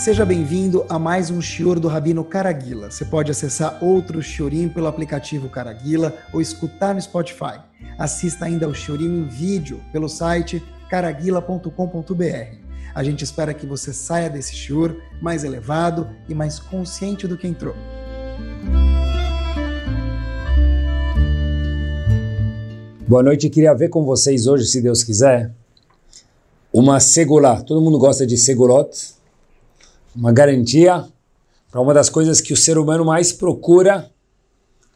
Seja bem-vindo a mais um Shior do Rabino Caraguila. Você pode acessar outro Shiorim pelo aplicativo Caraguila ou escutar no Spotify. Assista ainda ao Shiorim em vídeo pelo site caraguila.com.br. A gente espera que você saia desse Shior mais elevado e mais consciente do que entrou. Boa noite, queria ver com vocês hoje, se Deus quiser, uma segulá. Todo mundo gosta de segulot, uma garantia para uma das coisas que o ser humano mais procura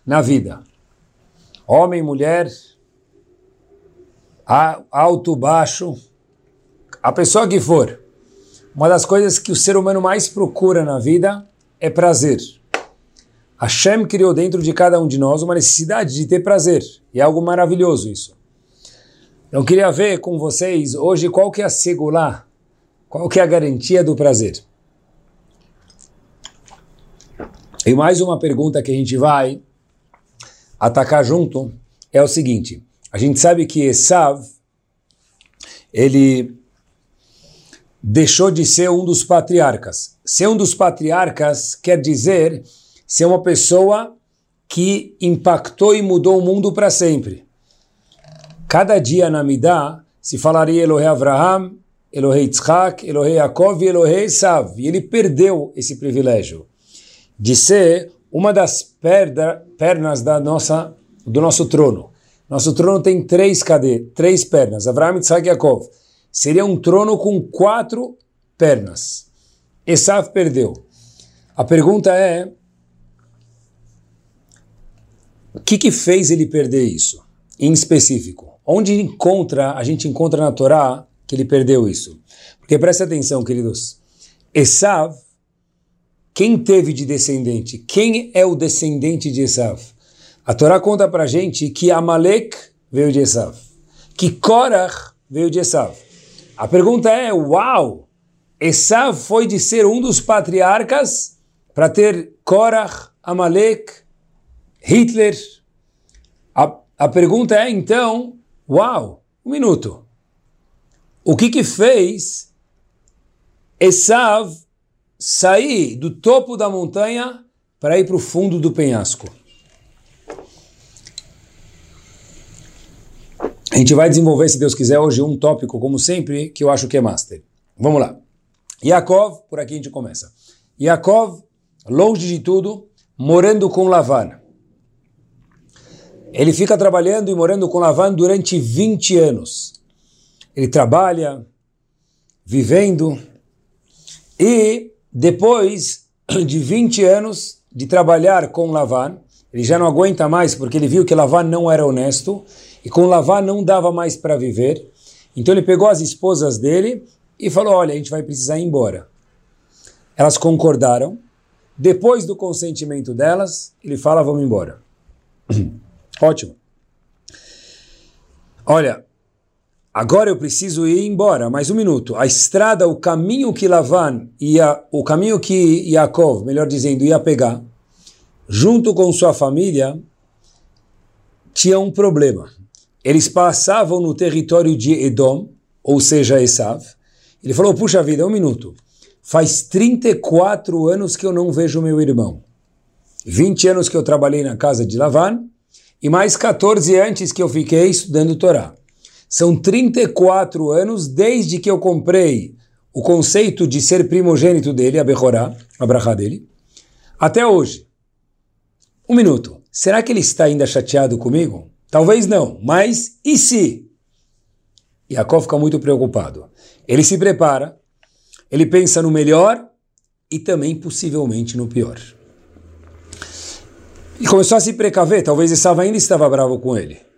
na vida. Homem, mulher, alto, baixo, a pessoa que for. Uma das coisas que o ser humano mais procura na vida é prazer. Hashem criou dentro de cada um de nós uma necessidade de ter prazer. E é algo maravilhoso isso. Eu queria ver com vocês hoje qual que é a segulá, qual que é a garantia do prazer. E mais uma pergunta que a gente vai atacar junto é o seguinte. A gente sabe que Esav, ele deixou de ser um dos patriarcas. Ser um dos patriarcas quer dizer ser uma pessoa que impactou e mudou o mundo para sempre. Cada dia na Midah se falaria Elohei Avraham, Elohei Yitzhak, Elohei Yaakov e Elohei Esav. E ele perdeu esse privilégio de ser uma das perda, pernas da nossa, do nosso trono. Nosso trono tem três cadê? Três pernas. Avraham, e. Seria um trono com quatro pernas. Esav perdeu. A pergunta é, o que, que fez ele perder isso, em específico? Onde encontra, a gente encontra na Torá que ele perdeu isso? Porque presta atenção, queridos. Esav, quem teve de descendente? Quem é o descendente de Esav? A Torá conta pra gente que Amalek veio de Esav, que Korach veio de Esav. A pergunta é, uau, Esav foi de ser um dos patriarcas para ter Korach, Amalek, Hitler. A, a pergunta é então, uau, um minuto. O que que fez Esav sair do topo da montanha para ir para o fundo do penhasco? A gente vai desenvolver, se Deus quiser, hoje um tópico, como sempre, que eu acho que é master. Vamos lá. Yaakov, por aqui a gente começa. Yaakov, longe de tudo, morando com Lavan. Ele fica trabalhando e morando com Lavan durante 20 anos. Ele trabalha, vivendo, e depois de 20 anos de trabalhar com Lavan, ele já não aguenta mais porque ele viu que Lavan não era honesto e com Lavan não dava mais para viver. Então ele pegou as esposas dele e falou: Olha, a gente vai precisar ir embora. Elas concordaram. Depois do consentimento delas, ele fala: Vamos embora. Ótimo. Olha, agora eu preciso ir embora, mais um minuto. A estrada, o caminho que Lavan ia, o caminho que Yaakov, melhor dizendo, ia pegar, junto com sua família, tinha um problema. Eles passavam no território de Edom, ou seja, Esav. Ele falou: Puxa vida, um minuto. Faz 34 anos que eu não vejo meu irmão. 20 anos que eu trabalhei na casa de Lavan e mais 14 antes que eu fiquei estudando Torá. São 34 anos desde que eu comprei o conceito de ser primogênito dele, a Behorá, a Brachá dele, até hoje. Um minuto. Será que ele está ainda chateado comigo? Talvez não, mas e se? Yaakov fica muito preocupado. Ele se prepara, ele pensa no melhor e também possivelmente no pior. E começou a se precaver, talvez Esav ainda estava bravo com ele.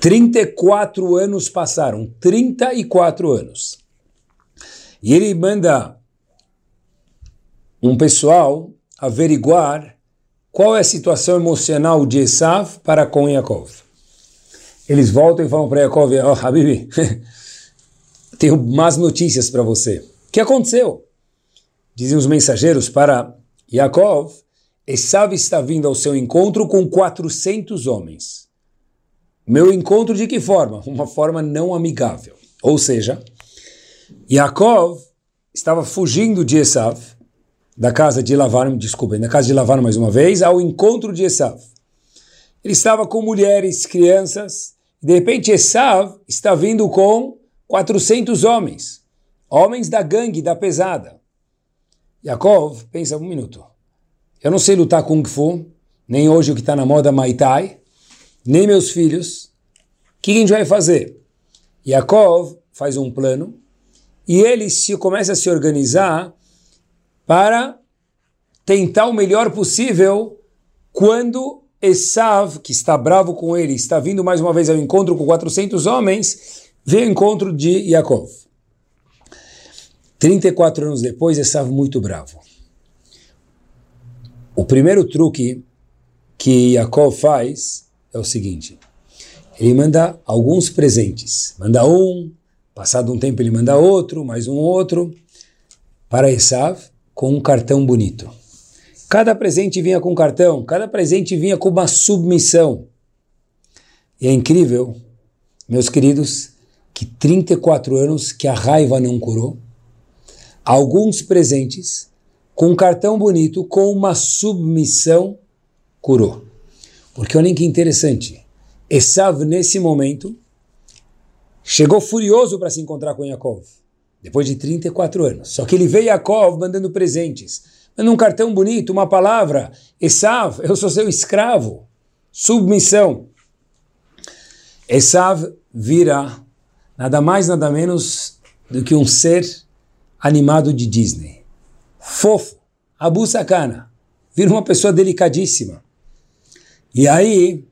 34 anos passaram, 34 anos. E ele manda um pessoal averiguar qual é a situação emocional de Esav para com Yaakov. Eles voltam e falam para Yaakov, oh, Habibi, tenho más notícias para você. O que aconteceu? Dizem os mensageiros para Yaakov, Esav está vindo ao seu encontro com 400 homens. Meu encontro de que forma? Uma forma não amigável. Ou seja, Yaakov estava fugindo de Esav, da casa de Lavan, desculpem, da casa de Lavan mais uma vez, ao encontro de Esav. Ele estava com mulheres, crianças, e de repente Esav está vindo com 400 homens, homens da gangue, da pesada. Yaakov pensa um minuto, eu não sei lutar Kung Fu, nem hoje o que está na moda Muay Thai, nem meus filhos, o que a gente vai fazer? Yaakov faz um plano e ele se começa a se organizar para tentar o melhor possível quando Esav, que está bravo com ele, está vindo mais uma vez ao encontro com 400 homens, vê o encontro de Yaakov. 34 anos depois, Esav muito bravo. O primeiro truque que Yaakov faz é o seguinte: ele manda alguns presentes. Manda um, passado um tempo ele manda outro, mais um outro, para Esav com um cartão bonito. Cada presente vinha com um cartão, cada presente vinha com uma submissão. E é incrível, meus queridos, que 34 anos que a raiva não curou, alguns presentes com um cartão bonito, com uma submissão, curou. Porque olhem que interessante. Esav, nesse momento, chegou furioso para se encontrar com Yaakov, depois de 34 anos. Só que ele veio Yaakov mandando presentes, mandando um cartão bonito, uma palavra. Esav, eu sou seu escravo. Submissão. Esav vira nada mais, nada menos do que um ser animado de Disney. Fofo, Abu Sakana. Vira uma pessoa delicadíssima. E aí,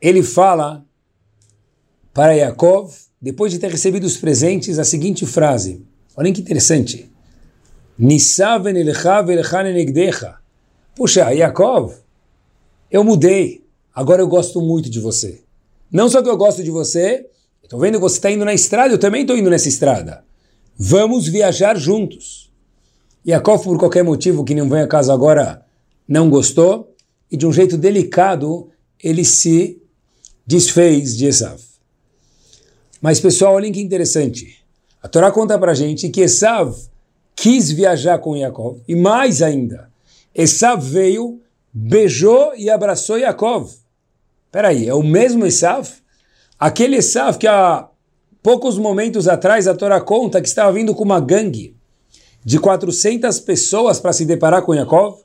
ele fala para Yaakov, depois de ter recebido os presentes, a seguinte frase. Olhem que interessante. Puxa, Yaakov, eu mudei. Agora eu gosto muito de você. Não só que eu gosto de você, estou vendo que você está indo na estrada, eu também estou indo nessa estrada. Vamos viajar juntos. Yaakov, por qualquer motivo que não vem a casa agora, não gostou e de um jeito delicado ele se desfez de Esav. Mas pessoal, olhem que interessante. A Torá conta para gente que Esav quis viajar com Yaakov e mais ainda, Esav veio, beijou e abraçou Yaakov. Peraí, é o mesmo Esav? Aquele Esav que há poucos momentos atrás a Torá conta que estava vindo com uma gangue de 400 pessoas para se deparar com Yaakov?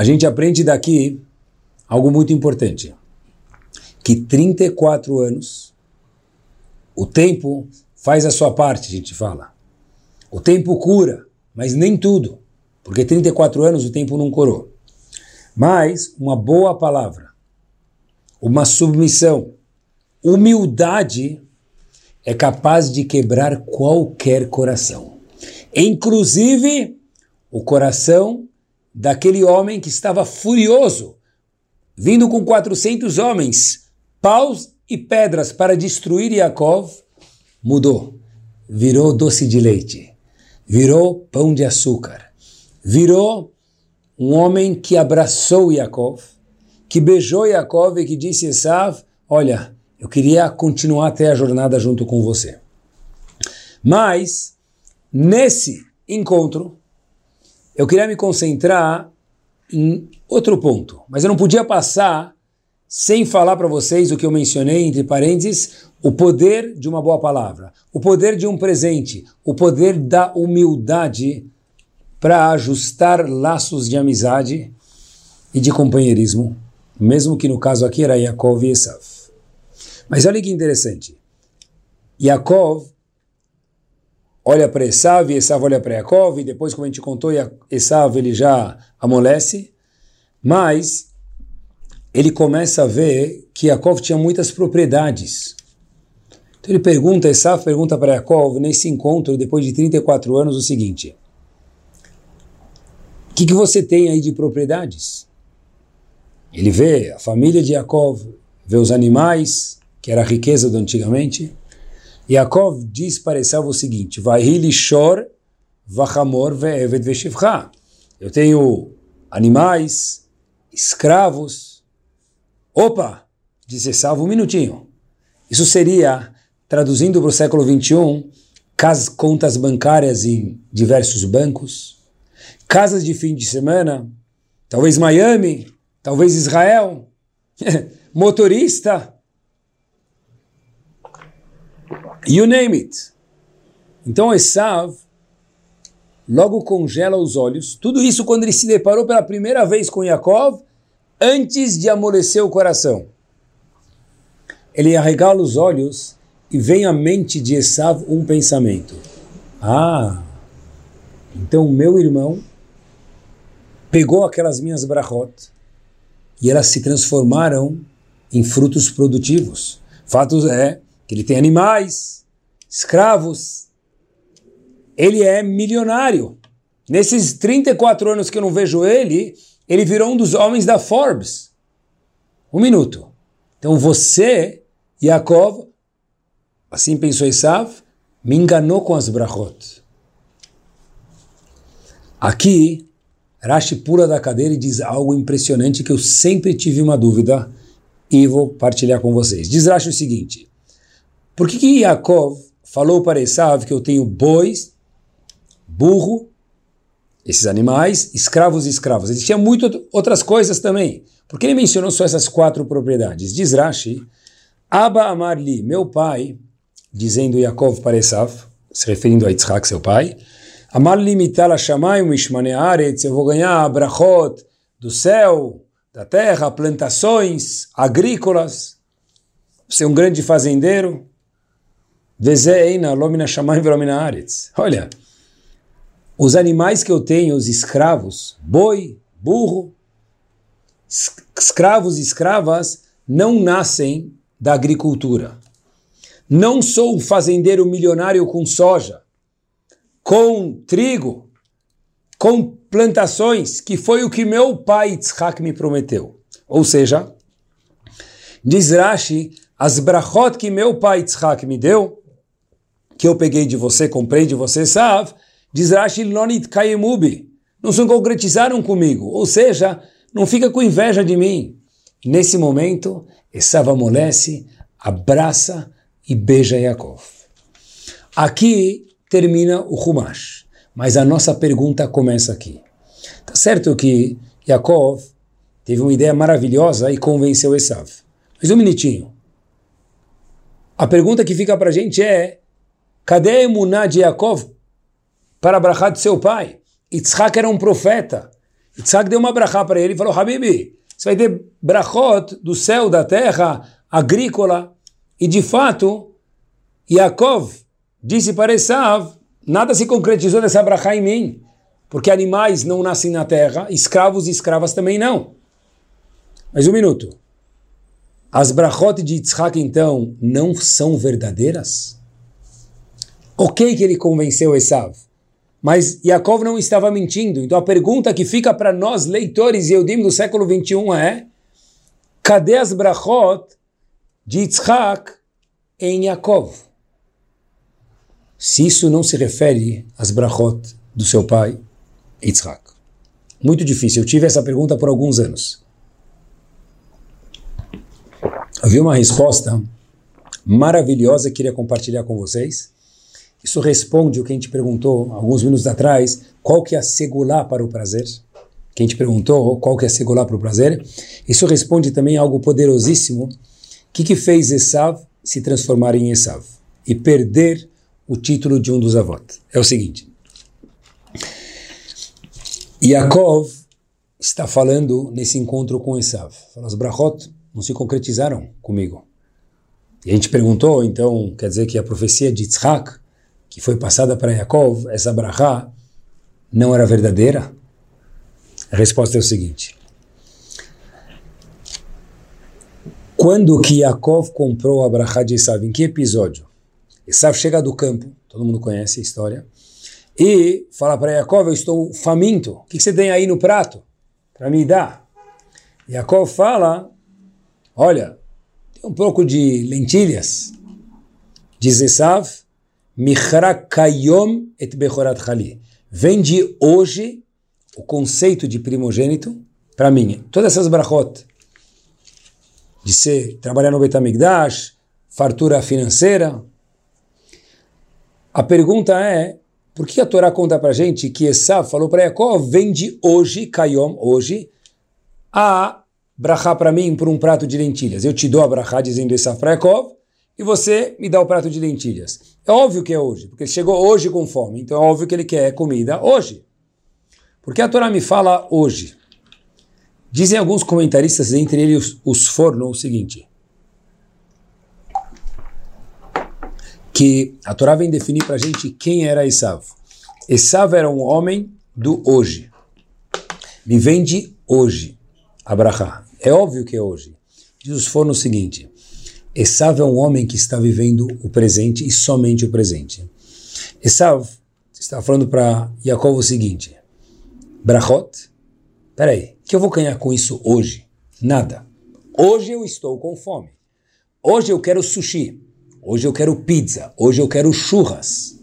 A gente aprende daqui algo muito importante, que 34 anos, o tempo faz a sua parte, a gente fala. O tempo cura, mas nem tudo, porque 34 anos o tempo não curou. Mas uma boa palavra, uma submissão, humildade é capaz de quebrar qualquer coração, inclusive o coração daquele homem que estava furioso, vindo com 400 homens, paus e pedras para destruir Yaakov, mudou, virou doce de leite, virou pão de açúcar, virou um homem que abraçou Yaakov, que beijou Yaakov e que disse a Esav, olha, eu queria continuar até a jornada junto com você. Mas, nesse encontro, eu queria me concentrar em outro ponto, mas eu não podia passar sem falar para vocês o que eu mencionei, entre parênteses, o poder de uma boa palavra, o poder de um presente, o poder da humildade para ajustar laços de amizade e de companheirismo, mesmo que no caso aqui era Yaakov e Esav. Mas olha que interessante. Yaakov olha para Esav e Esav olha para Yaakov, e depois, como a gente contou, Esav ele já amolece, mas ele começa a ver que Yaakov tinha muitas propriedades. Então ele pergunta, Esav pergunta para Yaakov, nesse encontro, depois de 34 anos, o seguinte, o que, que você tem aí de propriedades? Ele vê a família de Yaakov, vê os animais, que era a riqueza do antigamente, Yaakov diz para Esav o seguinte: Vahilishor vachamor ve'eved. Eu tenho animais, escravos. Opa! Diz Esav, um minutinho. Isso seria, traduzindo para o século 21, contas bancárias em diversos bancos, casas de fim de semana, talvez Miami, talvez Israel, motorista, you name it. Então Esav logo congela os olhos, tudo isso quando ele se deparou pela primeira vez com Yaakov, antes de amolecer o coração. Ele arregala os olhos e vem à mente de Esav um pensamento. Ah, então meu irmão pegou aquelas minhas brachot e elas se transformaram em frutos produtivos. Fato é que ele tem animais, escravos, ele é milionário. Nesses 34 anos que eu não vejo ele, ele virou um dos homens da Forbes. Um minuto. Então você, Yaakov, assim pensou Esav, me enganou com as brachot. Aqui, Rashi pula da cadeira e diz algo impressionante que eu sempre tive uma dúvida e vou partilhar com vocês. Diz Rashi o seguinte, por que, que Yaakov falou para Esav que eu tenho bois, burro, esses animais, escravos e escravas? Existiam muitas outras coisas também. Por que ele mencionou só essas quatro propriedades? Diz Rashi, Abba Amarli, meu pai, dizendo Yaakov para Esav, se referindo a Yitzhak, seu pai, Amar limitar a Shamayim Ishmane Aretz, eu vou ganhar brachot do céu, da terra, plantações agrícolas, ser um grande fazendeiro. Olha, os animais que eu tenho, os escravos, boi, burro, escravos e escravas, não nascem da agricultura. Não sou um fazendeiro milionário com soja com trigo, com plantações, que foi o que meu pai Yitzhak me prometeu. Ou seja, diz Rashi, as brachot que meu pai Yitzhak me deu, que eu peguei de você, comprei de você, sabe? Diz Rashi, lonit kayemubi, não se concretizaram comigo. Ou seja, não fica com inveja de mim. Nesse momento, Esav amolece, abraça e beija Yaakov. Aqui termina o Humash. Mas a nossa pergunta começa aqui. Tá certo que Yaakov teve uma ideia maravilhosa e convenceu Esav. Mas um minutinho. A pergunta que fica para gente é: cadê a emuná de Yaakov para a brachá de seu pai? Yitzhak era um profeta. Yitzhak deu uma brachá para ele e falou: Habibi, você vai ter brachot do céu, da terra, agrícola. E de fato, Yaakov Disse para Esav, nada se concretizou dessa brachá em mim, porque animais não nascem na terra, escravos e escravas também não. Mas um minuto. As brachot de Yitzhak, então, não são verdadeiras? Ok que ele convenceu Esav, mas Yaakov não estava mentindo. Então a pergunta que fica para nós, leitores e Eudim do século 21 é cadê as brachot de Yitzhak em Yaakov? se isso não se refere às brachot do seu pai, Yitzhak. Muito difícil. Eu tive essa pergunta por alguns anos. Havia uma resposta maravilhosa que queria compartilhar com vocês. Isso responde o que a gente perguntou alguns minutos atrás, qual que é a segulá para o prazer? Que a gente perguntou qual que é a segulá para o prazer. Isso responde também algo poderosíssimo. O que, que fez Esav se transformar em Esav? E perder o título de um dos avós. É o seguinte: Yaakov está falando nesse encontro com Esav. As brachot não se concretizaram comigo. E a gente perguntou, então, quer dizer que a profecia de Yitzhak, que foi passada para Yaakov, essa brachá, não era verdadeira? A resposta é o seguinte. Quando que Yaakov comprou a brachá de Esav? Em que episódio? Esav chega do campo, todo mundo conhece a história, e fala para Yaakov, eu estou faminto, o que você tem aí no prato para me dar? Yaakov fala, olha, tem um pouco de lentilhas. Diz Esav, Michrakayom et Bechorat Chali. Vende hoje o conceito de primogênito para mim. Todas essas brachot de ser, trabalhar no Betamigdash, fartura financeira, A pergunta é, por que a Torá conta para gente que Esav falou para Yaakov, vende hoje, Kayom, hoje, a brachá para mim por um prato de lentilhas. Eu te dou a brachá dizendo Esav para Yaakov, e você me dá o prato de lentilhas. É óbvio que é hoje, porque ele chegou hoje com fome, então é óbvio que ele quer comida hoje. Porque a Torá me fala hoje. Dizem alguns comentaristas, entre eles os Forno, o seguinte: que a Torá vem definir para a gente quem era Esav. Esav era um homem do hoje. Me vende hoje, Abraha. É óbvio que é hoje. Diz os Forno o seguinte: Esav é um homem que está vivendo o presente e somente o presente. Esav está falando para Jacob o seguinte: Brachot, peraí, que eu vou ganhar com isso hoje? Nada. Hoje eu estou com fome. Hoje eu quero sushi. Hoje eu quero pizza. Hoje eu quero churras.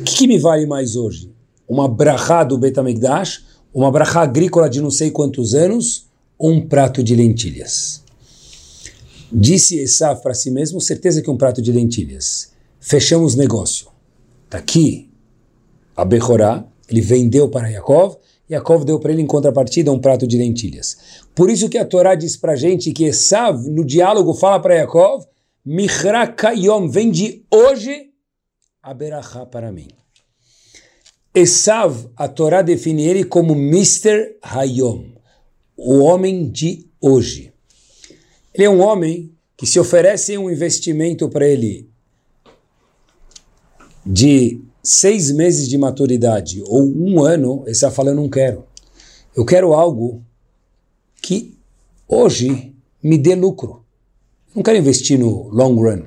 O que, que, me vale mais hoje? Uma brachá do Betamigdash, uma brachá agrícola de não sei quantos anos, ou um prato de lentilhas? Disse Esav para si mesmo, certeza que um prato de lentilhas. Fechamos negócio. Está aqui a Bechorá, ele vendeu para Yaakov, Yaakov deu para ele em contrapartida um prato de lentilhas. Por isso que a Torá diz para a gente que Esav, no diálogo, fala para Yaakov, Michra Kayom, vende hoje a Berachá para mim. Esav, a Torá define ele como Mr. Hayom, o homem de hoje. Ele é um homem que se oferece um investimento para ele de seis meses de maturidade ou um ano, ele está falando, não quero. Eu quero algo que hoje me dê lucro. Não quero investir no long run.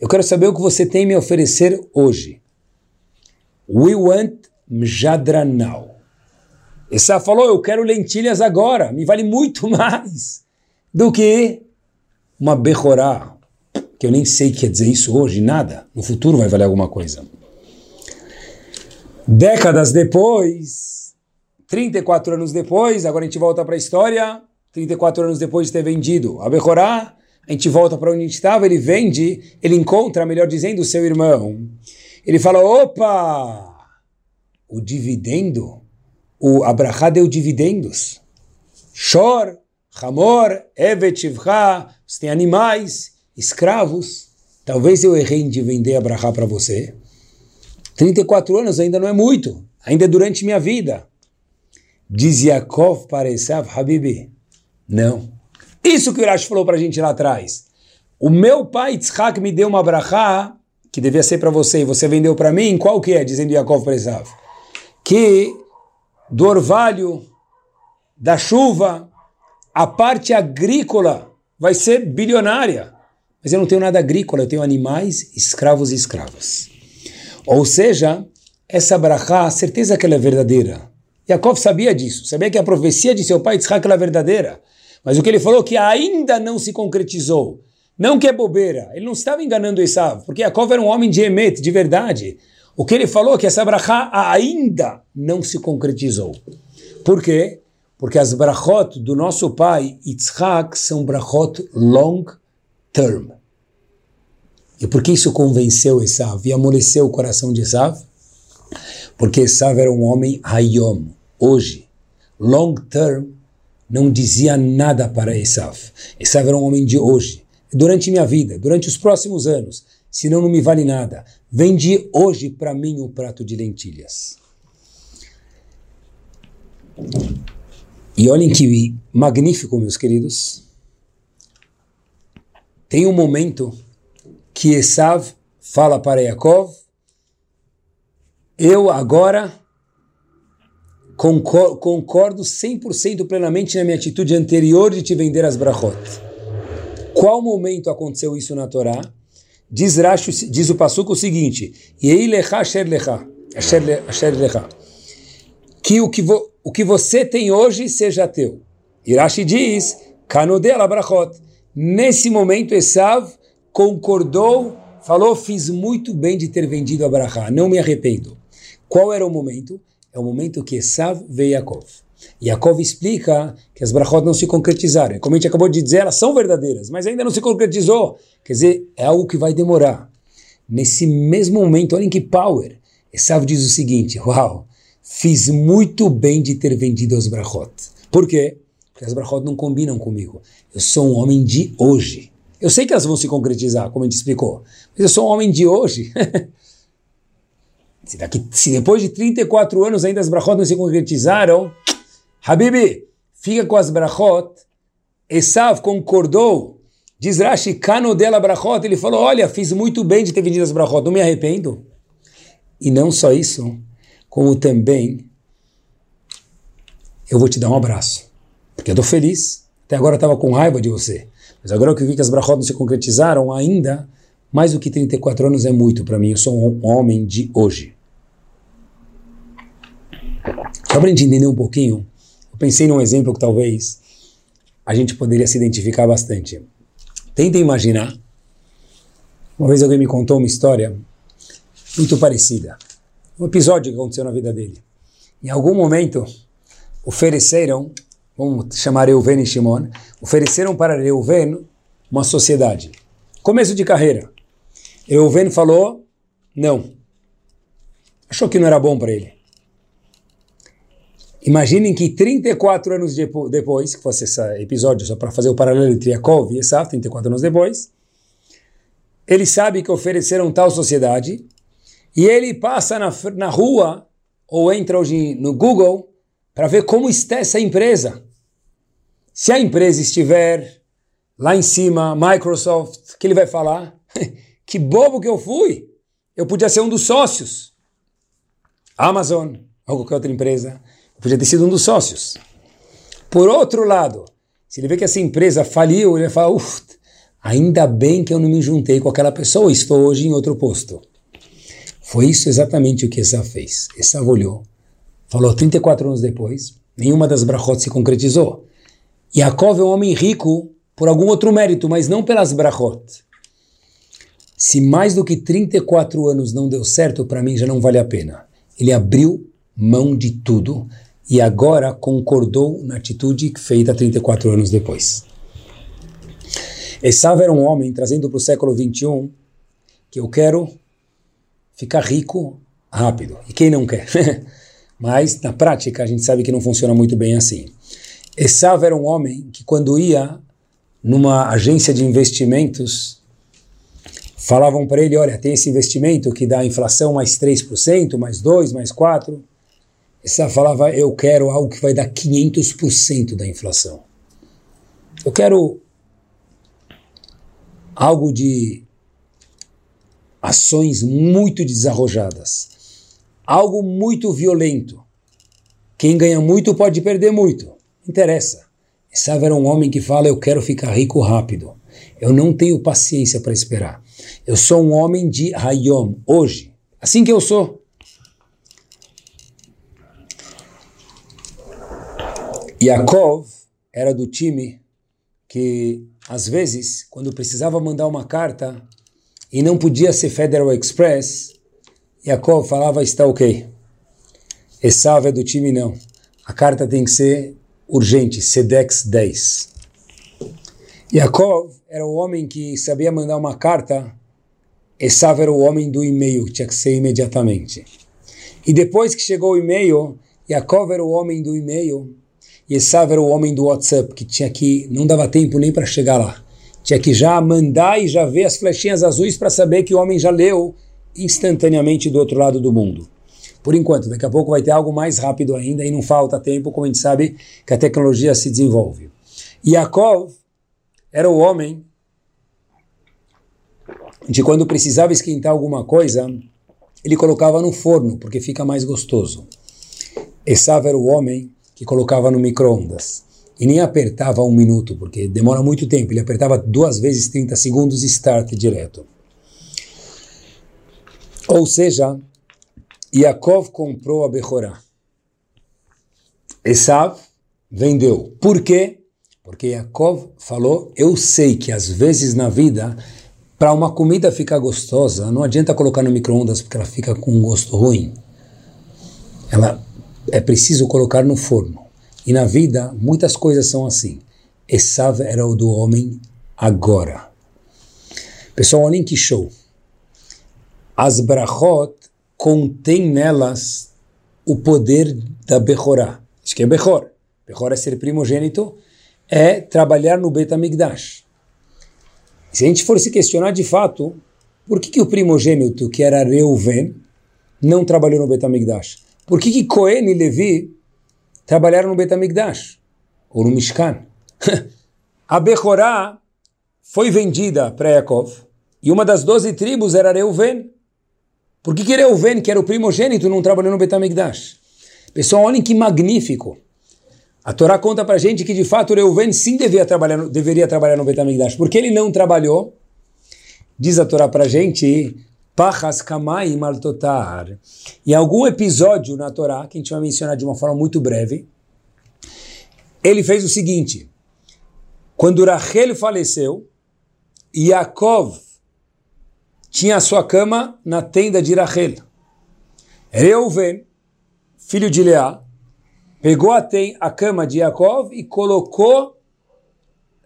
Eu quero saber o que você tem me oferecer hoje. We want mjadra now. Essa falou, eu quero lentilhas agora, me vale muito mais do que uma Bechorá, que eu nem sei quer dizer isso hoje, nada. No futuro vai valer alguma coisa. Décadas depois, 34 anos depois, agora a gente volta para a história, 34 anos depois de ter vendido a Bechorá, a gente volta para onde a gente estava, ele vende, ele encontra, melhor dizendo, o seu irmão. Ele fala, opa, o dividendo, o Abraha deu dividendos. Shor, Hamor, Evet você tem animais, escravos. Talvez eu errei de vender Abraha para você. 34 anos ainda não é muito, ainda é durante minha vida. Diz Yaakov para Esav, Habibi, não. Isso que o Urash falou para a gente lá atrás. O meu pai Yitzhak me deu uma brachá, que devia ser para você, e você vendeu para mim, qual que é? Dizendo Yaakov para Esav. Que do orvalho, da chuva, a parte agrícola vai ser bilionária. Mas eu não tenho nada agrícola, eu tenho animais, escravos e escravas. Ou seja, essa brachá, certeza que ela é verdadeira. Yaakov sabia disso, sabia que a profecia de seu pai Yitzhak era verdadeira. Mas o que ele falou que ainda não se concretizou. Não que é bobeira, ele não estava enganando Esav, porque Yaakov era um homem de emet, de verdade. O que ele falou é que essa brachá ainda não se concretizou. Por quê? Porque as brachot do nosso pai Yitzhak são brachot long term. E por que isso convenceu Esav e amoleceu o coração de Esav? Porque Esav era um homem hayom, hoje. Long term não dizia nada para Esav. Esav era um homem de hoje. Durante minha vida, durante os próximos anos, senão não me vale nada. Vende hoje para mim um prato de lentilhas. E olhem que magnífico, meus queridos. Tem um momento que Esav fala para Yaakov, eu agora concordo 100% plenamente na minha atitude anterior de te vender as brachot. Qual momento aconteceu isso na Torá? Diz, Rashi, diz o Passuco o seguinte, que o que, vo, o que você tem hoje seja teu. Irashi diz, Kanodela brachot. Nesse momento, Esav concordou, falou, fiz muito bem de ter vendido a Barahá, não me arrependo. Qual era o momento? É o momento que Esav veio Yaakov. Yaakov explica que as brachot não se concretizaram. Como a gente acabou de dizer, elas são verdadeiras, mas ainda não se concretizou. Quer dizer, é algo que vai demorar. nesse mesmo momento, olhem que power. Esav diz o seguinte, uau, fiz muito bem de ter vendido as brachot. Por quê? Porque as brachot não combinam comigo. Eu sou um homem de hoje. Eu sei que elas vão se concretizar, como a gente explicou, mas eu sou um homem de hoje. se, daqui, se depois de 34 anos ainda as brachot não se concretizaram, Habibi, fica com as brachot. Esav concordou. Diz Rashi, cano dela brachot. Ele falou, olha, fiz muito bem de ter vendido as brachot, não me arrependo. E não só isso, como também eu vou te dar um abraço. Porque eu estou feliz. Até agora eu estava com raiva de você. Mas agora que eu vi que as brachot não se concretizaram ainda, mais do que 34 anos é muito para mim. Eu sou um homem de hoje. Só para a gente entender um pouquinho, eu pensei num exemplo que talvez a gente poderia se identificar bastante. Tenta imaginar. Uma vez alguém me contou uma história muito parecida. Um episódio que aconteceu na vida dele. Em algum momento, ofereceram vamos chamar Reuven e Shimon, ofereceram para Reuven uma sociedade. Começo de carreira. Reuven falou não. Achou que não era bom para ele. Imaginem que 34 anos depois, que fosse esse episódio só para fazer o paralelo entre Yaakov e Esav, 34 anos depois, ele sabe que ofereceram tal sociedade e ele passa na, na rua ou entra hoje no Google para ver como está essa empresa. Se a empresa estiver lá em cima, Microsoft, o que ele vai falar? que bobo que eu fui! Eu podia ser um dos sócios. Amazon, ou qualquer outra empresa, eu podia ter sido um dos sócios. Por outro lado, se ele vê que essa empresa faliu, ele vai falar, ainda bem que eu não me juntei com aquela pessoa, estou hoje em outro posto. Foi isso exatamente o que essa fez. Essa olhou, falou 34 anos depois, nenhuma das brachot se concretizou. Yaakov é um homem rico por algum outro mérito, mas não pelas brachot. Se mais do que 34 anos não deu certo, para mim já não vale a pena. Ele abriu mão de tudo e agora concordou na atitude feita 34 anos depois. Esav era um homem, trazendo para o século 21, que eu quero ficar rico rápido. E quem não quer? Mas, na prática, a gente sabe que não funciona muito bem assim. Esav era um homem que quando ia numa agência de investimentos, falavam para ele, olha, tem esse investimento que dá inflação mais 3%, mais 2%, mais 4%. Esav falava, eu quero algo que vai dar 500% da inflação. Eu quero algo de ações muito desarrojadas, algo muito violento. Quem ganha muito pode perder muito interessa. Esav era um homem que fala: Eu quero ficar rico rápido. Eu não tenho paciência para esperar. Eu sou um homem de Hayom, hoje. Assim que eu sou. Yaakov era do time que, às vezes, quando precisava mandar uma carta e não podia ser Federal Express, Yaakov falava: está ok. Esav é do time não. A carta tem que ser urgente, Sedex 10. Yaakov era o homem que sabia mandar uma carta, Esav era o homem do e-mail, tinha que ser imediatamente. E depois que chegou o e-mail, Yaakov era o homem do e-mail, e Esav era o homem do WhatsApp, que tinha que, não dava tempo nem para chegar lá. Tinha que já mandar e já ver as flechinhas azuis para saber que o homem já leu instantaneamente do outro lado do mundo por enquanto. Daqui a pouco vai ter algo mais rápido ainda e não falta tempo, como a gente sabe que a tecnologia se desenvolve. Yaakov era o homem de quando precisava esquentar alguma coisa, ele colocava no forno, porque fica mais gostoso. Esav era o homem que colocava no micro-ondas. E nem apertava um minuto, porque demora muito tempo. Ele apertava duas vezes 30 segundos e start direto. Ou seja, Yaakov comprou a Bechorá. Esav vendeu. Por quê? Porque Yaakov falou, eu sei que às vezes na vida, para uma comida ficar gostosa, não adianta colocar no micro-ondas porque ela fica com um gosto ruim. Ela é preciso colocar no forno. E na vida, muitas coisas são assim. Esav era o do homem agora. Pessoal, olhem que show. as brachot contêm nelas o poder da Bechorá. Isso que é Bechor. Bechor é ser primogênito, é trabalhar no Betamigdash. Se a gente for se questionar de fato, por que, que o primogênito, que era Reuven, não trabalhou no Betamigdash? Por que, que Cohen e Levi trabalharam no Betamigdash? Ou no Mishkan? a Bechorá foi vendida para Yaakov, e uma das doze tribos era Reuven. Por que, que Reuven, que era o primogênito, não trabalhou no Betamigdash? Pessoal, olhem que magnífico. A Torá conta para gente que de fato Reuven sim devia trabalhar, deveria trabalhar no Betamigdash. Porque ele não trabalhou, diz a Torá para gente, Pachas Kamai Maltotar. Em algum episódio na Torá, que a gente vai mencionar de uma forma muito breve, ele fez o seguinte: quando Rachel faleceu, Yaakov tinha a sua cama na tenda de Rachel. Reuven, filho de Leá, pegou a, a cama de Yaakov e colocou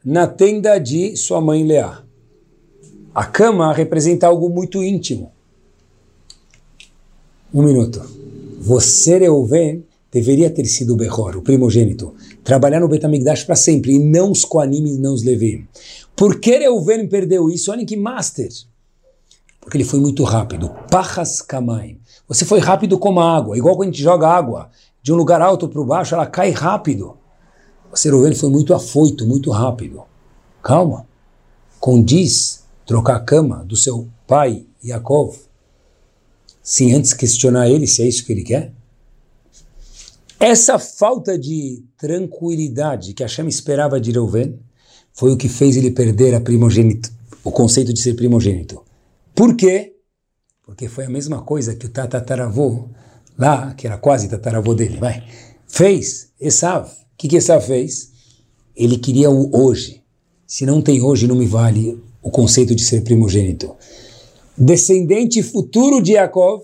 na tenda de sua mãe Leá. A cama representa algo muito íntimo. Um minuto. Você, Reuven, deveria ter sido o Behor, o primogênito, trabalhar no Betamigdash para sempre, e não os Koanim e não os Levi. Por que Reuven perdeu isso? Olha que master. Porque ele foi muito rápido. Pachas Kamaim. Você foi rápido como a água, igual quando a gente joga água de um lugar alto para baixo, ela cai rápido. O Reuven foi muito afoito, muito rápido. Calma. Condiz trocar a cama do seu pai, Yaakov, sem antes questionar ele se é isso que ele quer? Essa falta de tranquilidade que Hashem esperava de Reuven foi o que fez ele perder a primogênito, o conceito de ser primogênito. Por quê? Porque foi a mesma coisa que o tataravô, lá, que era quase tataravô dele, vai, fez, Esav. O que, que Esav fez? Ele queria o hoje. Se não tem hoje, não me vale o conceito de ser primogênito. Descendente futuro de Yaakov,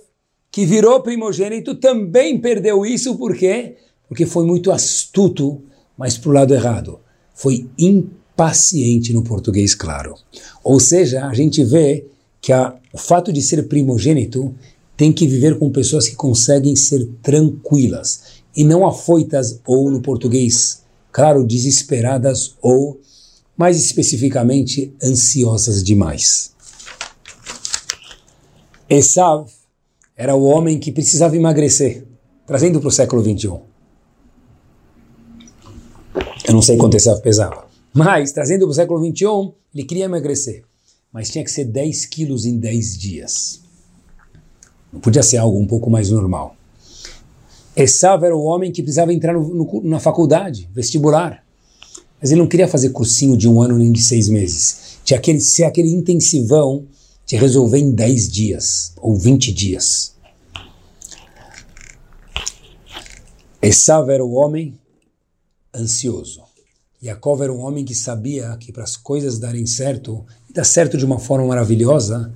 que virou primogênito, também perdeu isso, por quê? Porque foi muito astuto, mas para o lado errado. Foi impaciente no português claro. Ou seja, a gente vê que a, o fato de ser primogênito tem que viver com pessoas que conseguem ser tranquilas e não afoitas ou, no português, claro, desesperadas ou mais especificamente ansiosas demais. Esav era o homem que precisava emagrecer, trazendo para o século 21. Eu não sei quanto Esav pesava, mas trazendo para o século 21, ele queria emagrecer, mas tinha que ser 10 quilos em 10 dias. Não podia ser algo um pouco mais normal. Esav era o homem que precisava entrar no, no, na faculdade, vestibular. Mas ele não queria fazer cursinho de um ano nem de seis meses. Tinha aquele, ser aquele intensivão de resolver em 10 dias ou 20 dias. Esav era o homem ansioso. Yaakov era um homem que sabia que para as coisas darem certo, e dar certo de uma forma maravilhosa,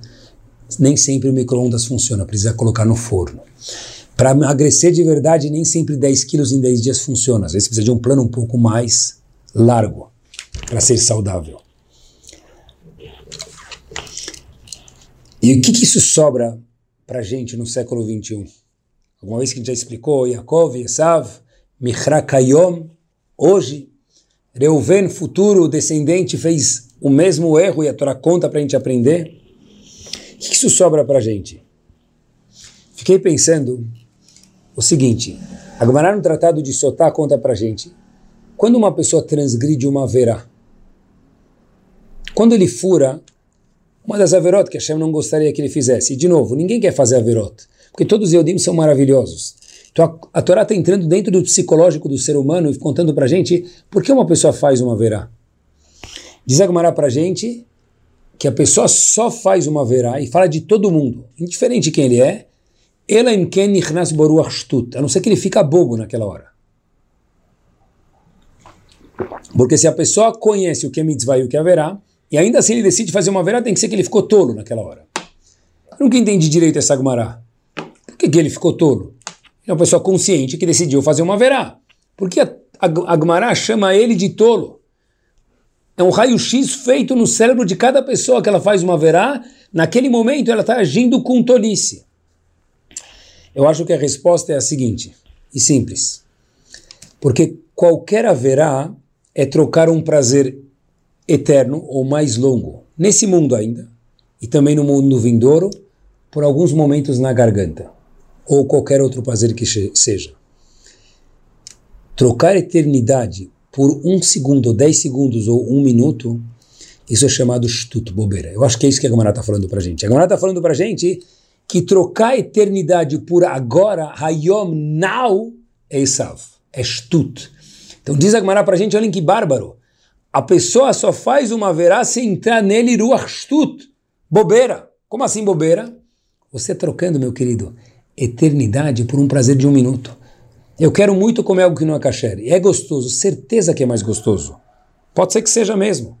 nem sempre o micro-ondas funciona, precisa colocar no forno. Para emagrecer de verdade, nem sempre 10 quilos em 10 dias funciona. Às vezes precisa de um plano um pouco mais largo para ser saudável. E o que, que isso sobra para a gente no século 21? Alguma vez que a gente já explicou, Yaakov, Esav, Michra Kayom, hoje, Reuven, futuro descendente, fez o mesmo erro e a Torá conta para a gente aprender. O que, que isso sobra para a gente? Fiquei pensando o seguinte, a Gemara no Tratado de Sotá conta para a gente quando uma pessoa transgride uma verá, quando ele fura uma das averot que Hashem não gostaria que ele fizesse, e de novo, ninguém quer fazer averot, porque todos os Yodim são maravilhosos. Então a, a Torá está entrando dentro do psicológico do ser humano e contando para a gente por que uma pessoa faz uma verá. Diz a Gemara para a gente que a pessoa só faz uma verá e fala de todo mundo, indiferente de quem ele é, ela a não ser que ele fica bobo naquela hora. Porque se a pessoa conhece o que é mitzvah e o que é verá, e ainda assim ele decide fazer uma verá, tem que ser que ele ficou tolo naquela hora. Eu nunca entendi direito essa Gumará. Por que, que ele ficou tolo? É uma pessoa consciente que decidiu fazer uma verá. Por que a Gumará chama ele de tolo? é um raio-x feito no cérebro de cada pessoa que ela faz uma verá. Naquele momento ela está agindo com tolice. Eu acho que a resposta é a seguinte, e simples. Porque qualquer haverá é trocar um prazer eterno ou mais longo, nesse mundo ainda, e também no mundo vindouro, por alguns momentos na garganta, ou qualquer outro prazer que seja. Trocar eternidade por um segundo, ou dez segundos, ou um minuto, isso é chamado shtut, bobeira. Eu acho que é isso que a Gamara está falando para a gente. A Gamara está falando para a gente que trocar eternidade por agora, hayom, now, é isav, é shtut. Então diz a Gamara para a gente, olhem que bárbaro. A pessoa só faz uma verá se entrar nele ruach shtut, bobeira. Como assim bobeira? Você trocando, meu querido, eternidade por um prazer de um minuto. Eu quero muito comer algo que não é. E é gostoso, certeza que é mais gostoso. Pode ser que seja mesmo.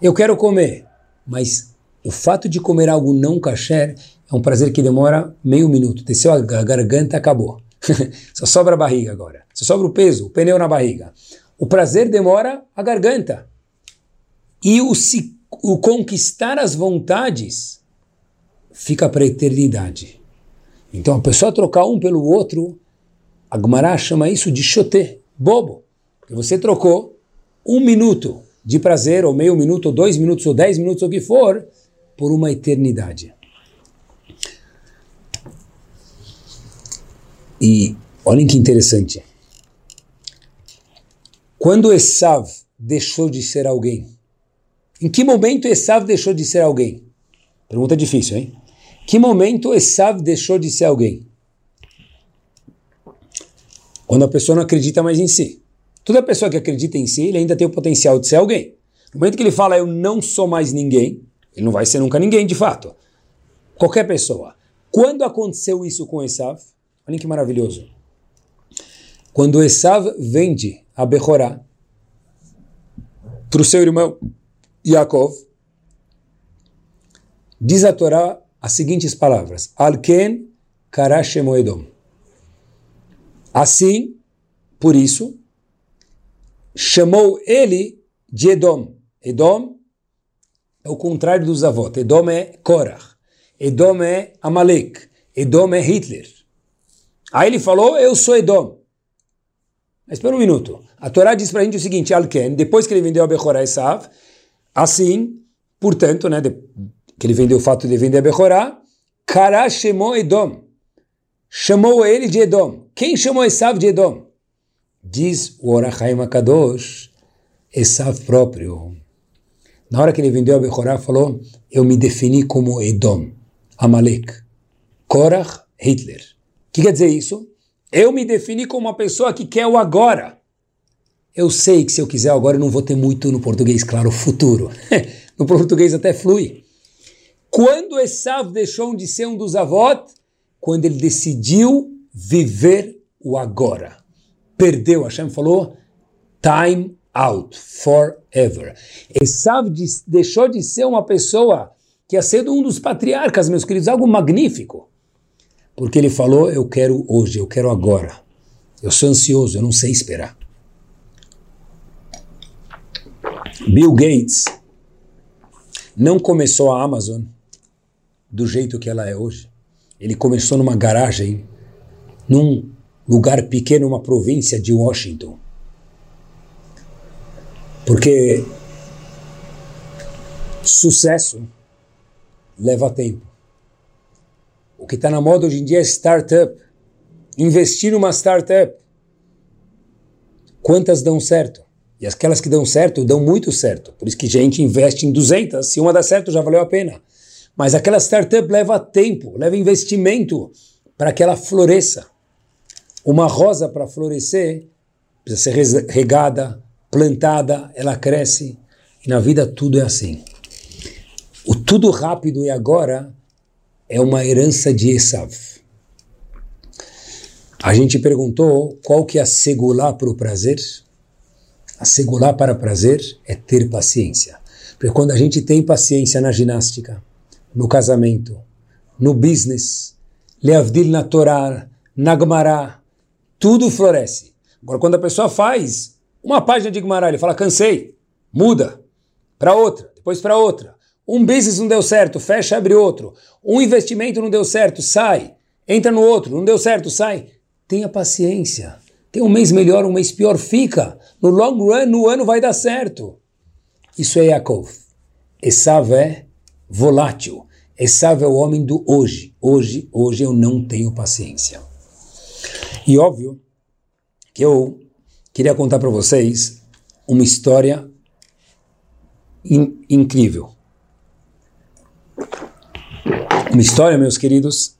Eu quero comer, mas o fato de comer algo não kasher é um prazer que demora meio minuto. Desceu a garganta, acabou. Só sobra a barriga agora. Só sobra o peso, o pneu na barriga. O prazer demora a garganta. E o, se, o conquistar as vontades fica para a eternidade. Então a pessoa trocar um pelo outro, a Gemara chama isso de choté, bobo. Porque você trocou um minuto de prazer, ou meio minuto, ou dois minutos, ou dez minutos, ou o que for, por uma eternidade. E olhem que interessante. Quando Esav deixou de ser alguém? Em que momento Esav deixou de ser alguém? Pergunta difícil, hein? Que momento Esav deixou de ser alguém? Quando a pessoa não acredita mais em si. Toda pessoa que acredita em si, ele ainda tem o potencial de ser alguém. No momento que ele fala, eu não sou mais ninguém, ele não vai ser nunca ninguém, de fato. Qualquer pessoa. Quando aconteceu isso com Esav? Olha que maravilhoso. Quando Esav vende a Bechorá para o seu irmão Yaakov, diz a Torá as seguintes palavras: Alken karashemo edom. Assim, por isso, chamou ele de Edom. Edom é o contrário dos avós. Edom é Korach. Edom é Amalek. Edom é Hitler. Aí ele falou, eu sou Edom. Mas espera um minuto. A Torá diz para a gente o seguinte, Alken, depois que ele vendeu a Bechorá Esav, assim, portanto, né, de, que ele vendeu o fato de vender a Bechorá, Kara chamou Edom. Chamou ele de Edom. Quem chamou Esav de Edom? Diz o Orachaim Akadosh, Esav próprio. Na hora que ele vendeu a Bechorá, falou, eu me defini como Edom, Amalek, Korach, Hitler. O que quer dizer isso? Eu me defini como uma pessoa que quer o agora. Eu sei que se eu quiser agora eu não vou ter muito no português, claro, futuro. no português até flui. Quando Esav deixou de ser um dos avós? Quando ele decidiu viver o agora. Perdeu, Hashem falou, time out, forever. Esav deixou de ser uma pessoa que ia ser um dos patriarcas, meus queridos, algo magnífico. Porque ele falou: Eu quero hoje, eu quero agora. Eu sou ansioso, eu não sei esperar. Bill Gates não começou a Amazon do jeito que ela é hoje. Ele começou numa garagem, num lugar pequeno, uma província de Washington. Porque sucesso leva tempo. O que está na moda hoje em dia é startup. Investir numa startup. Quantas dão certo? E aquelas que dão certo, dão muito certo. Por isso que a gente investe em 200. Se uma dá certo, já valeu a pena. Mas aquela startup leva tempo, leva investimento para que ela floresça. Uma rosa para florescer precisa ser regada, plantada, ela cresce. E na vida tudo é assim. O tudo rápido e agora é uma herança de Esav. A gente perguntou qual que é a segulá para o prazer. A segulá para prazer é ter paciência. Porque quando a gente tem paciência na ginástica, no casamento, no business, leavdil na Torá, na Gemara, tudo floresce. Agora, quando a pessoa faz uma página de Gemara, ele fala, cansei. muda para outra, depois para outra. Um business não deu certo, fecha, abre outro. Um investimento não deu certo, sai. Entra no outro, não deu certo, sai. Tenha paciência. Tem um mês melhor, um mês pior, fica. No long run, no ano vai dar certo. Isso é Yaakov. Esav é volátil. Esav é o homem do hoje. Hoje, hoje eu não tenho paciência. E óbvio que eu queria contar para vocês uma história in incrível. Uma história, meus queridos,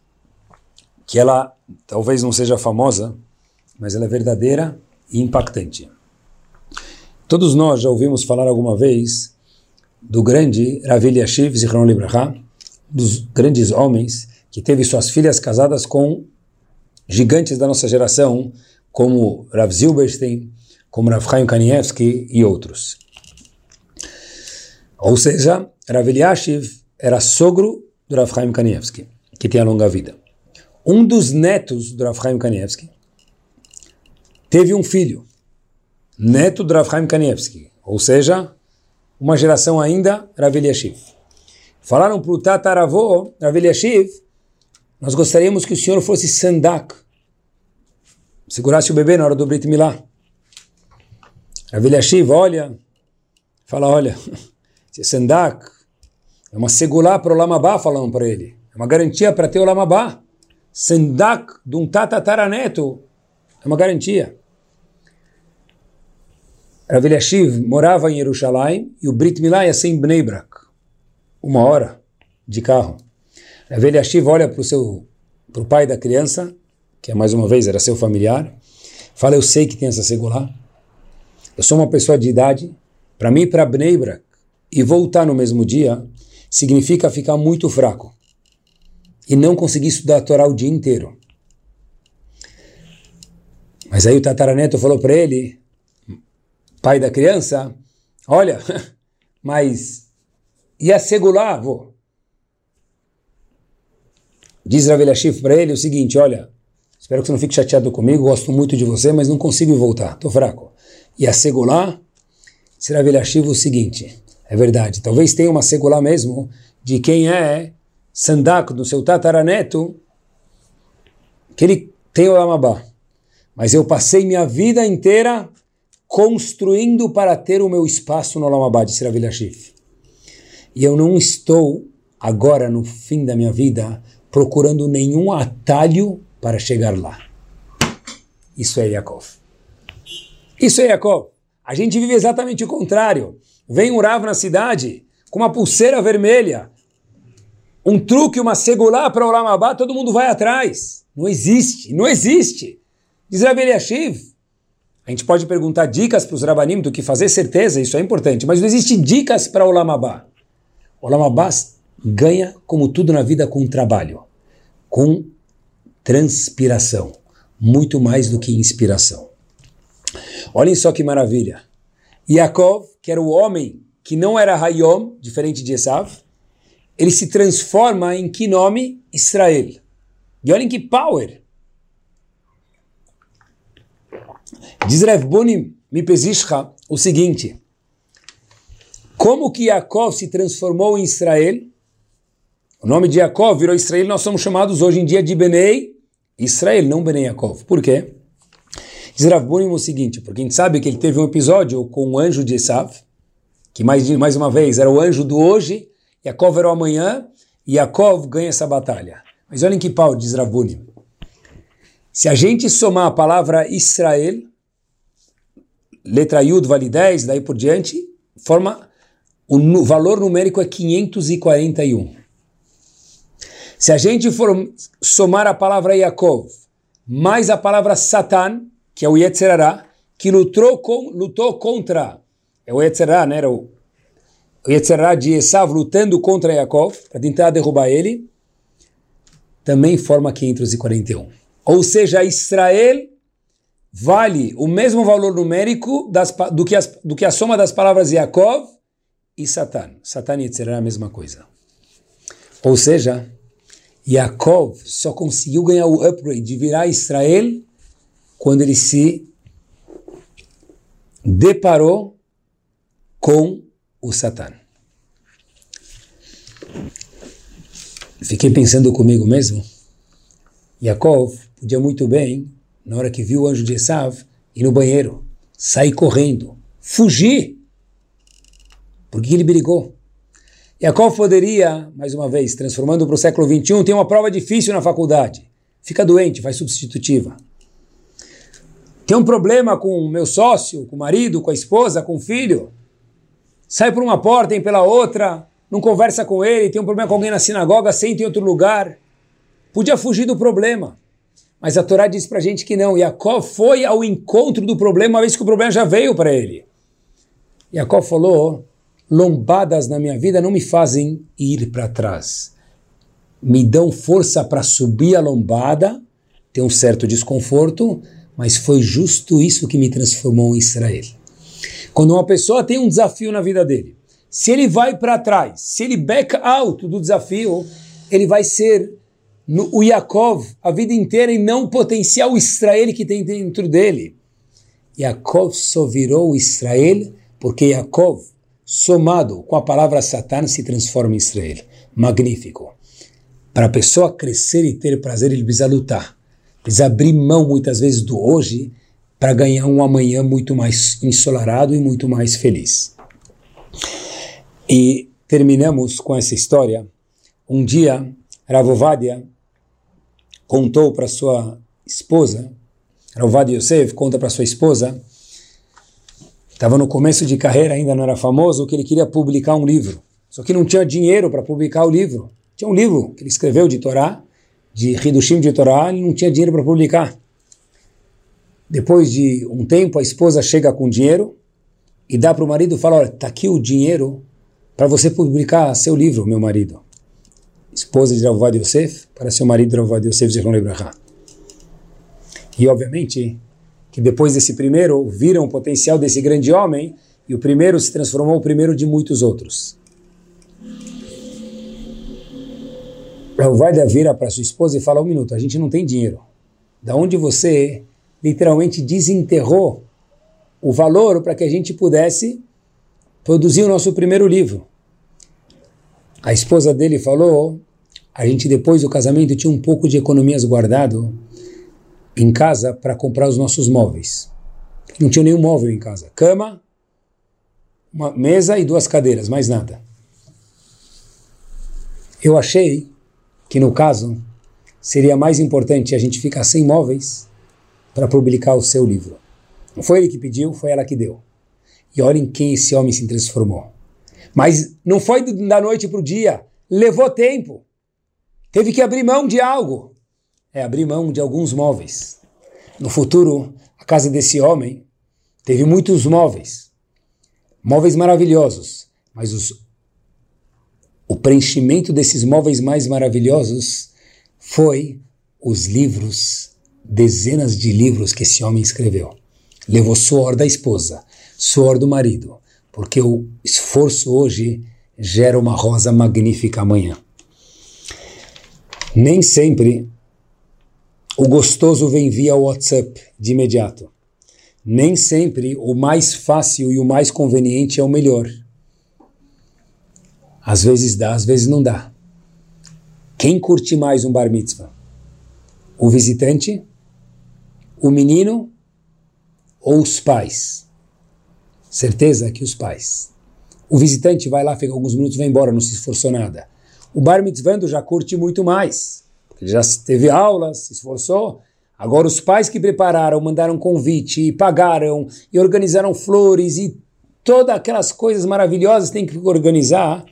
que ela talvez não seja famosa, mas ela é verdadeira e impactante. Todos nós já ouvimos falar alguma vez do grande Rav Eliashiv Zichron Libraha, dos grandes homens que teve suas filhas casadas com gigantes da nossa geração, como Rav Zilberstein, como Rav Chaim Kanievski e outros. Ou seja, Rav Eliashiv era sogro do Rav Chaim Kanievski, que tem a longa vida. Um dos netos do Rav Chaim Kanievski teve um filho, neto do Rav Chaim Kanievski, ou seja, uma geração ainda Rav Eliashiv. Falaram para o tataravô Rav Eliashiv, nós gostaríamos que o senhor fosse sandak, segurasse o bebê na hora do Brit Milá. Rav Eliashiv olha, fala, olha, se sandak, é uma segulá para o Lamabá, falando para ele. É uma garantia para ter o Lamabá. Sendak de um tatataraneto é uma garantia. Rav Eliashiv morava em Jerusalém e o Brit Milá ia ser em Bnei Brak. Uma hora de carro. Rav Eliashiv olha para o seu para o pai da criança, que mais uma vez era seu familiar, fala, eu sei que tem essa segulá, eu sou uma pessoa de idade, para mim para Bnei Brak e voltar no mesmo dia, significa ficar muito fraco e não conseguir estudar a Torá o dia inteiro. Mas aí o tataraneto falou para ele, pai da criança, olha, mas e a segular, avô? Diz Rav Eliashiv para ele o seguinte, olha, espero que você não fique chateado comigo, gosto muito de você, mas não consigo voltar, estou fraco. E a segular, diz Rav Eliashiv o seguinte, é verdade. Talvez tenha uma segula mesmo de quem é sandak do seu tataraneto, que ele tem o Lamabá. Mas eu passei minha vida inteira construindo para ter o meu espaço no Lamabá, de Rav Eliashiv. E eu não estou, agora no fim da minha vida, procurando nenhum atalho para chegar lá. Isso é Yaakov. Isso é Yaakov. A gente vive exatamente o contrário. Vem um Rav na cidade com uma pulseira vermelha, um truque, uma segulá para o Lamabá, todo mundo vai atrás. Não existe, não existe. Diz Rav Eliashiv. A gente pode perguntar dicas para os Rabanim do que fazer, certeza, isso é importante, mas não existe dicas para o Lamabá. O Lamabá ganha, como tudo na vida, com trabalho, com transpiração, muito mais do que inspiração. Olhem só que maravilha. Yaakov, que era o homem que não era Hayom, diferente de Esav, ele se transforma em que nome? Israel. E olhem que power! Diz Rev Boni Mipezishcha o seguinte, como que Yaakov se transformou em Israel? O nome de Yaakov virou Israel, nós somos chamados hoje em dia de Benei Israel, não Benei Yaakov. Por quê? Diz Rav Bunim o seguinte, porque a gente sabe que ele teve um episódio com o anjo de Esav, que mais, mais uma vez era o anjo do hoje, Yaakov era o amanhã, e Yaakov ganha essa batalha. Mas olhem que pau, diz Rav Bunim. Se a gente somar a palavra Israel, letra Yud vale 10, daí por diante, forma o valor numérico é 541. Se a gente for somar a palavra Yaakov mais a palavra Satan, que é o Yetzerará, que lutou, com, lutou contra, é o Yetzerará, né? Era o, o Yetzerará de Esav lutando contra Yaakov, para tentar derrubar ele, também forma 541. Ou seja, Israel vale o mesmo valor numérico das, do, que as, do que a soma das palavras Yaakov e Satan. Satan e Yetzerará é a mesma coisa. Ou seja, Yaakov só conseguiu ganhar o upgrade de virar Israel quando ele se deparou com o Satan. Fiquei pensando comigo mesmo. Yaakov podia muito bem, na hora que viu o anjo de Esav, ir no banheiro, sair correndo, fugir. Por que ele brigou? Yaakov poderia, mais uma vez, transformando para o século XXI, tem uma prova difícil na faculdade. Fica doente, faz substitutiva. Tem um problema com o meu sócio, com o marido, com a esposa, com o filho. Sai por uma porta, e pela outra, não conversa com ele, tem um problema com alguém na sinagoga, senta em outro lugar. Podia fugir do problema. Mas a Torá diz para a gente que não. Yaakov foi ao encontro do problema, uma vez que o problema já veio para ele. Yaakov falou, lombadas na minha vida não me fazem ir para trás. Me dão força para subir a lombada, tem um certo desconforto, mas foi justo isso que me transformou em Israel. Quando uma pessoa tem um desafio na vida dele, se ele vai para trás, se ele back out do desafio, ele vai ser no, o Yaakov a vida inteira e não o potencial Israel que tem dentro dele. Yaakov só virou Israel porque Yaakov, somado com a palavra Satan, se transforma em Israel. Magnífico. Para a pessoa crescer e ter prazer, ele precisa lutar. Precisa abrir mão muitas vezes do hoje para ganhar um amanhã muito mais ensolarado e muito mais feliz. E terminamos com essa história. Um dia, Ravovadia contou para sua esposa, Ravovadia Yosef conta para sua esposa, estava no começo de carreira, ainda não era famoso, que ele queria publicar um livro. Só que não tinha dinheiro para publicar o livro. Tinha um livro que ele escreveu de Torá, de Hidushim de Torá, ele não tinha dinheiro para publicar. Depois de um tempo, a esposa chega com dinheiro e dá para o marido e fala, olha, está aqui o dinheiro para você publicar seu livro, meu marido. Esposa de Ravovad Yosef, para seu marido Ravovad Yosef Zichron Lebraha. E obviamente que depois desse primeiro, viram o potencial desse grande homem e o primeiro se transformou o primeiro de muitos outros. Ravovad vira para sua esposa e fala, um minuto, a gente não tem dinheiro. Da onde você literalmente desenterrou o valor para que a gente pudesse produzir o nosso primeiro livro. A esposa dele falou: a gente depois do casamento tinha um pouco de economias guardado em casa para comprar os nossos móveis. Não tinha nenhum móvel em casa. Cama, uma mesa e duas cadeiras, mais nada. Eu achei que no caso seria mais importante a gente ficar sem móveis para publicar o seu livro. Não foi ele que pediu, foi ela que deu. E olhem quem esse homem se transformou. Mas não foi da noite para o dia, levou tempo. Teve que abrir mão de algo. É, abrir mão de alguns móveis. No futuro, a casa desse homem teve muitos móveis. Móveis maravilhosos. Mas os, o preenchimento desses móveis mais maravilhosos foi os livros dezenas de livros que esse homem escreveu. Levou suor da esposa, suor do marido, porque o esforço hoje gera uma rosa magnífica amanhã. Nem sempre o gostoso vem via WhatsApp de imediato. Nem sempre o mais fácil e o mais conveniente é o melhor. Às vezes dá, às vezes não dá. Quem curte mais um bar mitzvah? O visitante o menino ou os pais? Certeza que os pais. O visitante vai lá, fica alguns minutos, vai embora, não se esforçou nada. O bar mitzvando já curte muito mais. Ele já teve aulas, se esforçou. Agora os pais que prepararam, mandaram convite, e pagaram, e organizaram flores, e todas aquelas coisas maravilhosas tem que organizar,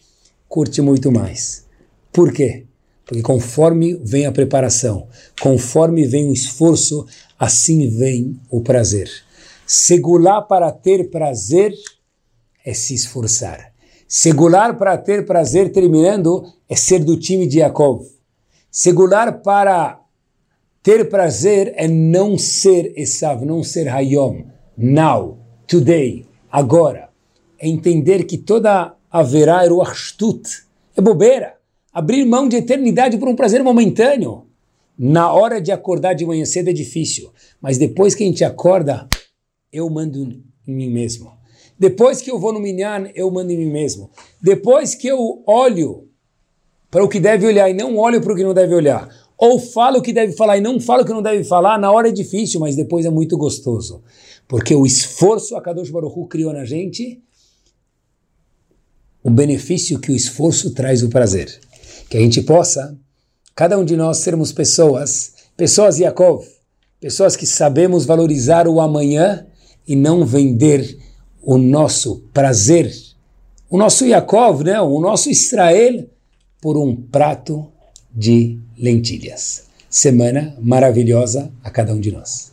curte muito mais. Por quê? Porque conforme vem a preparação, conforme vem o esforço, assim vem o prazer. Segular para ter prazer é se esforçar. Segular para ter prazer, terminando, é ser do time de Yaakov. Segular para ter prazer é não ser Esav, não ser Hayom. Now, today, agora. É entender que toda haverá o é bobeira abrir mão de eternidade por um prazer momentâneo. Na hora de acordar de manhã cedo é difícil, mas depois que a gente acorda, eu mando em mim mesmo. Depois que eu vou no minyan, eu mando em mim mesmo. Depois que eu olho para o que deve olhar e não olho para o que não deve olhar, ou falo o que deve falar e não falo o que não deve falar, na hora é difícil, mas depois é muito gostoso. Porque o esforço a Kadosh Baruch Hu criou na gente, o benefício que o esforço traz o prazer. Que a gente possa, cada um de nós, sermos pessoas, pessoas Yaakov, pessoas que sabemos valorizar o amanhã e não vender o nosso prazer, o nosso Yaakov, né, o nosso Israel, por um prato de lentilhas. Semana maravilhosa a cada um de nós.